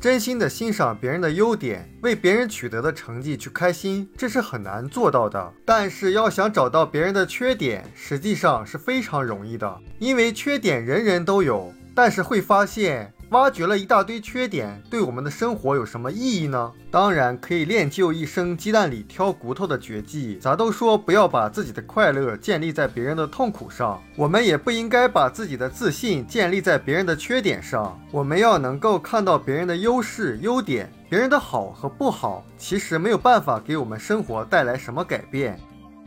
真心的欣赏别人的优点，为别人取得的成绩去开心，这是很难做到的。但是要想找到别人的缺点，实际上是非常容易的，因为缺点人人都有。但是会发现。挖掘了一大堆缺点，对我们的生活有什么意义呢？当然可以练就一生鸡蛋里挑骨头的绝技。咱都说不要把自己的快乐建立在别人的痛苦上，我们也不应该把自己的自信建立在别人的缺点上。我们要能够看到别人的优势、优点，别人的好和不好，其实没有办法给我们生活带来什么改变。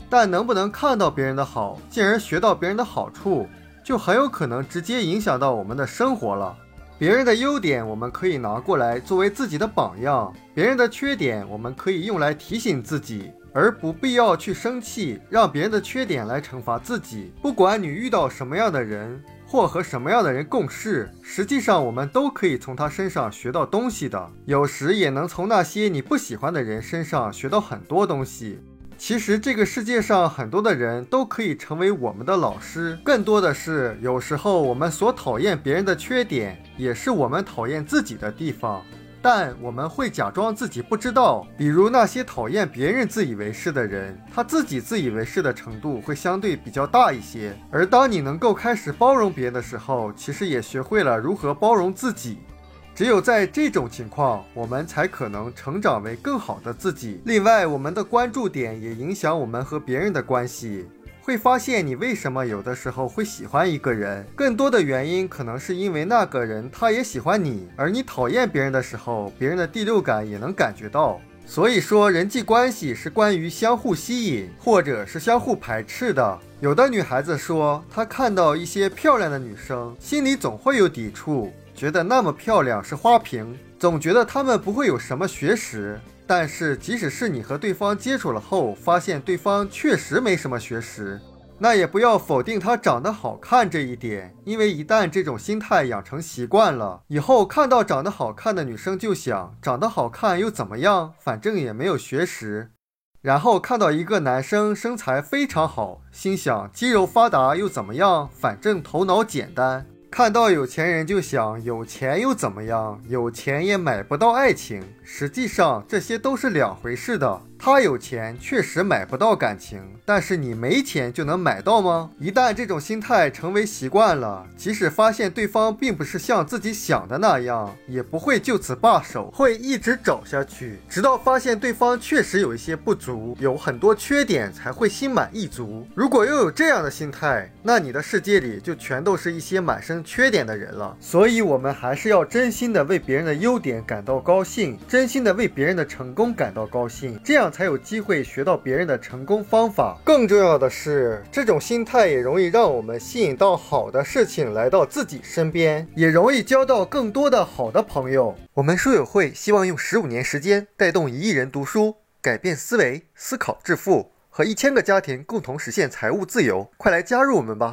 但能不能看到别人的好，进而学到别人的好处，就很有可能直接影响到我们的生活了。别人的优点，我们可以拿过来作为自己的榜样；别人的缺点，我们可以用来提醒自己，而不必要去生气，让别人的缺点来惩罚自己。不管你遇到什么样的人，或和什么样的人共事，实际上我们都可以从他身上学到东西的。有时也能从那些你不喜欢的人身上学到很多东西。其实这个世界上很多的人都可以成为我们的老师，更多的是有时候我们所讨厌别人的缺点，也是我们讨厌自己的地方，但我们会假装自己不知道。比如那些讨厌别人自以为是的人，他自己自以为是的程度会相对比较大一些。而当你能够开始包容别人的时候，其实也学会了如何包容自己。只有在这种情况，我们才可能成长为更好的自己。另外，我们的关注点也影响我们和别人的关系。会发现你为什么有的时候会喜欢一个人，更多的原因可能是因为那个人他也喜欢你，而你讨厌别人的时候，别人的第六感也能感觉到。所以说，人际关系是关于相互吸引，或者是相互排斥的。有的女孩子说，她看到一些漂亮的女生，心里总会有抵触。觉得那么漂亮是花瓶，总觉得他们不会有什么学识。但是，即使是你和对方接触了后，发现对方确实没什么学识，那也不要否定他长得好看这一点。因为一旦这种心态养成习惯了，以后看到长得好看的女生就想，长得好看又怎么样？反正也没有学识。然后看到一个男生身材非常好，心想肌肉发达又怎么样？反正头脑简单。看到有钱人就想有钱又怎么样？有钱也买不到爱情。实际上这些都是两回事的。他有钱确实买不到感情，但是你没钱就能买到吗？一旦这种心态成为习惯了，即使发现对方并不是像自己想的那样，也不会就此罢手，会一直找下去，直到发现对方确实有一些不足，有很多缺点，才会心满意足。如果拥有这样的心态，那你的世界里就全都是一些满身缺点的人了。所以，我们还是要真心的为别人的优点感到高兴，真心的为别人的成功感到高兴，这样。才有机会学到别人的成功方法。更重要的是，这种心态也容易让我们吸引到好的事情来到自己身边，也容易交到更多的好的朋友。我们书友会希望用十五年时间带动一亿人读书，改变思维，思考致富，和一千个家庭共同实现财务自由。快来加入我们吧！